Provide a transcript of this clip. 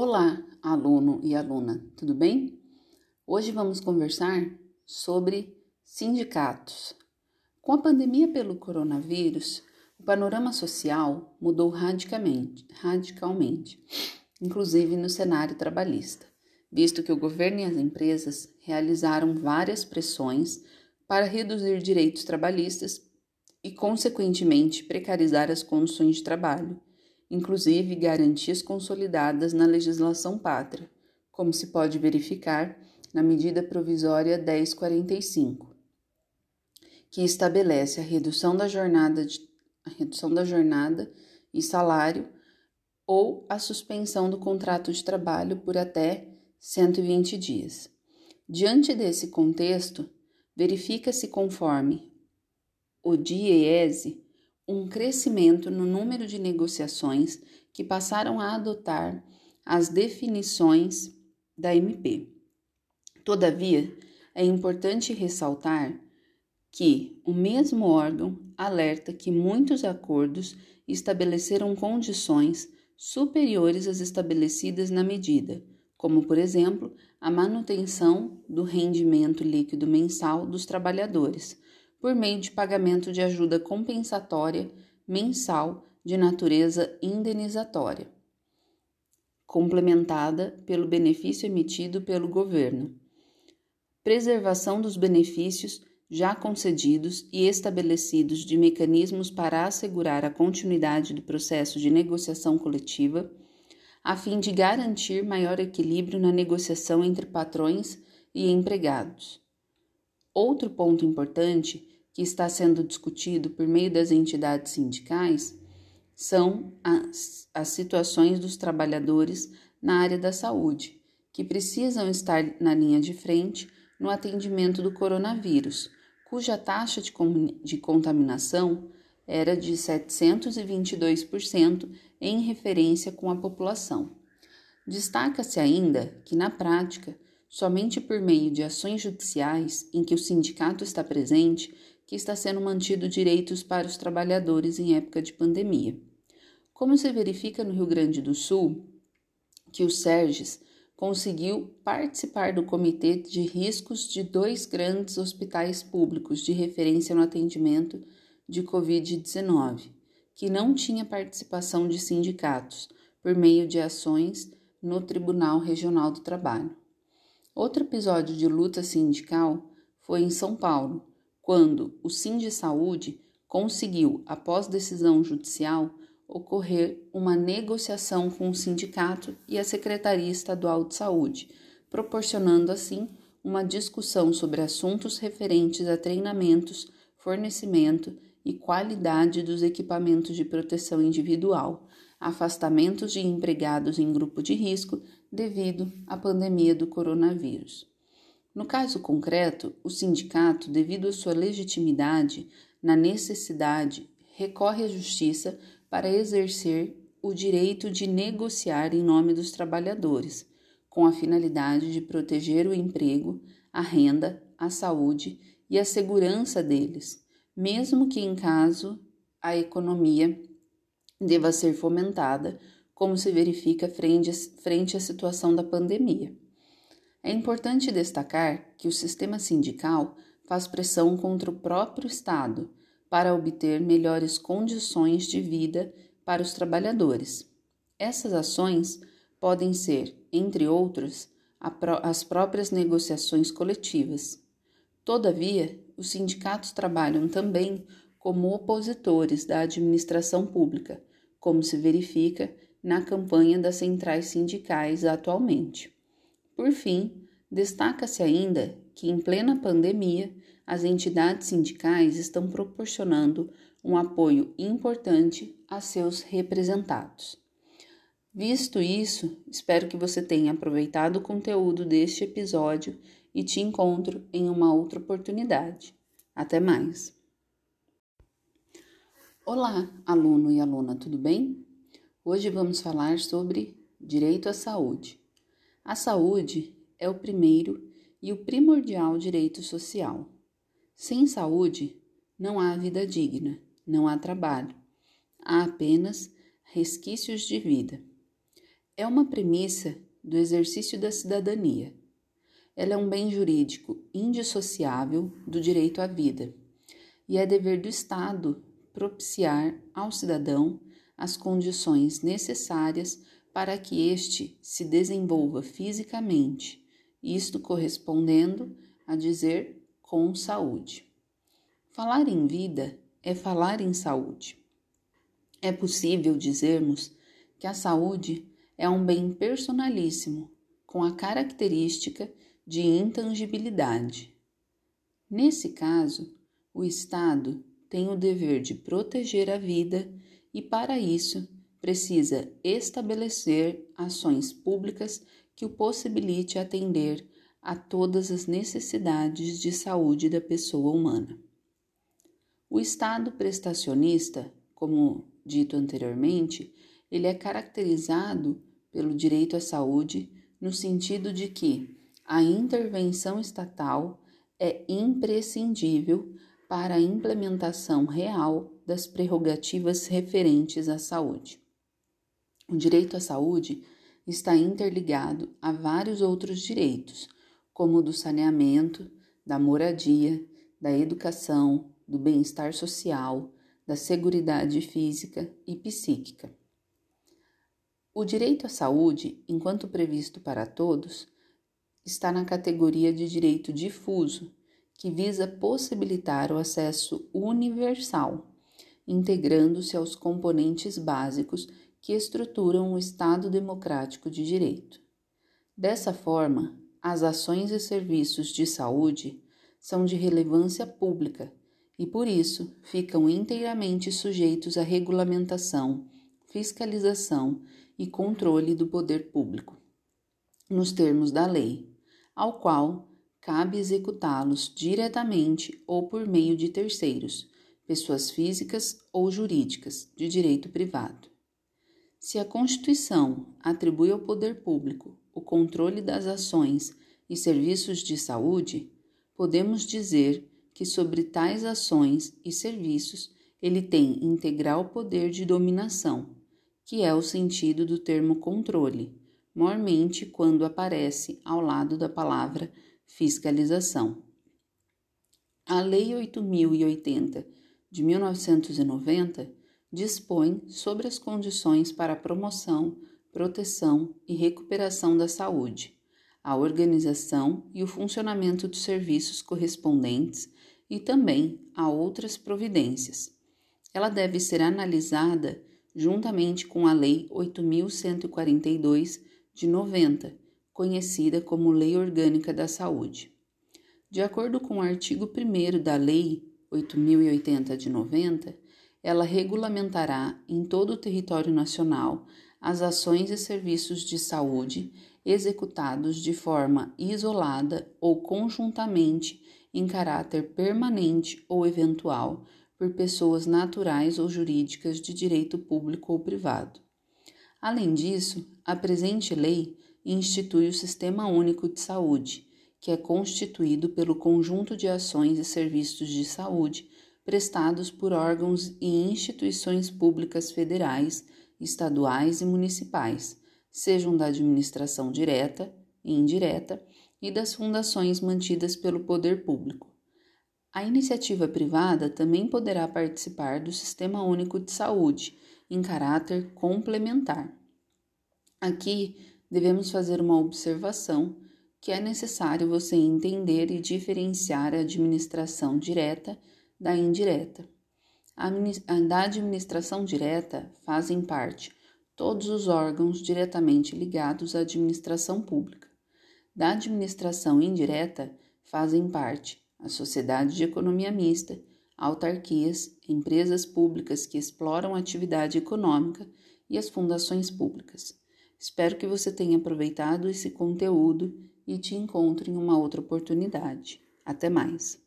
Olá, aluno e aluna, tudo bem? Hoje vamos conversar sobre sindicatos. Com a pandemia pelo coronavírus, o panorama social mudou radicalmente, radicalmente, inclusive no cenário trabalhista, visto que o governo e as empresas realizaram várias pressões para reduzir direitos trabalhistas e, consequentemente, precarizar as condições de trabalho inclusive garantias consolidadas na legislação pátria, como se pode verificar na medida provisória 1045, que estabelece a redução da jornada, de, a redução da jornada e salário ou a suspensão do contrato de trabalho por até 120 dias. Diante desse contexto, verifica-se conforme o DIEESE um crescimento no número de negociações que passaram a adotar as definições da MP. Todavia, é importante ressaltar que o mesmo órgão alerta que muitos acordos estabeleceram condições superiores às estabelecidas na medida, como, por exemplo, a manutenção do rendimento líquido mensal dos trabalhadores, por meio de pagamento de ajuda compensatória mensal de natureza indenizatória, complementada pelo benefício emitido pelo governo, preservação dos benefícios já concedidos e estabelecidos de mecanismos para assegurar a continuidade do processo de negociação coletiva, a fim de garantir maior equilíbrio na negociação entre patrões e empregados. Outro ponto importante que está sendo discutido por meio das entidades sindicais são as, as situações dos trabalhadores na área da saúde, que precisam estar na linha de frente no atendimento do coronavírus, cuja taxa de, de contaminação era de 722% em referência com a população. Destaca-se ainda que, na prática, somente por meio de ações judiciais em que o sindicato está presente que está sendo mantido direitos para os trabalhadores em época de pandemia. Como se verifica no Rio Grande do Sul, que o SERGES conseguiu participar do comitê de riscos de dois grandes hospitais públicos de referência no atendimento de Covid-19, que não tinha participação de sindicatos, por meio de ações no Tribunal Regional do Trabalho. Outro episódio de luta sindical foi em São Paulo, quando o Sim de Saúde conseguiu, após decisão judicial, ocorrer uma negociação com o sindicato e a Secretaria Estadual de Saúde, proporcionando assim uma discussão sobre assuntos referentes a treinamentos, fornecimento e qualidade dos equipamentos de proteção individual, afastamentos de empregados em grupo de risco devido à pandemia do coronavírus. No caso concreto, o sindicato, devido à sua legitimidade na necessidade, recorre à justiça para exercer o direito de negociar em nome dos trabalhadores, com a finalidade de proteger o emprego, a renda, a saúde e a segurança deles, mesmo que em caso a economia deva ser fomentada, como se verifica frente à situação da pandemia. É importante destacar que o sistema sindical faz pressão contra o próprio Estado para obter melhores condições de vida para os trabalhadores. Essas ações podem ser, entre outras, as próprias negociações coletivas. Todavia, os sindicatos trabalham também como opositores da administração pública, como se verifica na campanha das centrais sindicais atualmente. Por fim, destaca-se ainda que, em plena pandemia, as entidades sindicais estão proporcionando um apoio importante a seus representados. Visto isso, espero que você tenha aproveitado o conteúdo deste episódio e te encontro em uma outra oportunidade. Até mais! Olá, aluno e aluna, tudo bem? Hoje vamos falar sobre direito à saúde. A saúde é o primeiro e o primordial direito social. Sem saúde, não há vida digna, não há trabalho, há apenas resquícios de vida. é uma premissa do exercício da cidadania. Ela é um bem jurídico indissociável do direito à vida e é dever do Estado propiciar ao cidadão as condições necessárias para que este se desenvolva fisicamente, isto correspondendo a dizer com saúde. Falar em vida é falar em saúde. É possível dizermos que a saúde é um bem personalíssimo, com a característica de intangibilidade. Nesse caso, o Estado tem o dever de proteger a vida e, para isso, precisa estabelecer ações públicas que o possibilite atender a todas as necessidades de saúde da pessoa humana. O Estado prestacionista, como dito anteriormente, ele é caracterizado pelo direito à saúde no sentido de que a intervenção estatal é imprescindível para a implementação real das prerrogativas referentes à saúde. O direito à saúde está interligado a vários outros direitos, como o do saneamento, da moradia, da educação, do bem-estar social, da seguridade física e psíquica. O direito à saúde, enquanto previsto para todos, está na categoria de direito difuso que visa possibilitar o acesso universal, integrando-se aos componentes básicos que estruturam o Estado democrático de direito. Dessa forma, as ações e serviços de saúde são de relevância pública e, por isso, ficam inteiramente sujeitos à regulamentação, fiscalização e controle do poder público, nos termos da lei, ao qual cabe executá-los diretamente ou por meio de terceiros, pessoas físicas ou jurídicas, de direito privado. Se a Constituição atribui ao poder público o controle das ações e serviços de saúde, podemos dizer que sobre tais ações e serviços ele tem integral poder de dominação, que é o sentido do termo controle, mormente quando aparece ao lado da palavra fiscalização. A Lei 8080 de 1990 dispõe sobre as condições para a promoção, proteção e recuperação da saúde, a organização e o funcionamento dos serviços correspondentes e também a outras providências. Ela deve ser analisada juntamente com a Lei 8142 de 90 conhecida como Lei Orgânica da Saúde. De acordo com o artigo 1 da Lei 8080 de 90, ela regulamentará em todo o território nacional as ações e serviços de saúde executados de forma isolada ou conjuntamente em caráter permanente ou eventual por pessoas naturais ou jurídicas de direito público ou privado. Além disso, a presente lei institui o Sistema Único de Saúde, que é constituído pelo conjunto de ações e serviços de saúde prestados por órgãos e instituições públicas federais, estaduais e municipais, sejam da administração direta e indireta e das fundações mantidas pelo poder público. A iniciativa privada também poderá participar do Sistema Único de Saúde em caráter complementar. Aqui devemos fazer uma observação que é necessário você entender e diferenciar a administração direta da indireta. Da administração direta fazem parte todos os órgãos diretamente ligados à administração pública. Da administração indireta fazem parte a sociedade de economia mista, autarquias, empresas públicas que exploram atividade econômica e as fundações públicas. Espero que você tenha aproveitado esse conteúdo e te encontre em uma outra oportunidade. Até mais!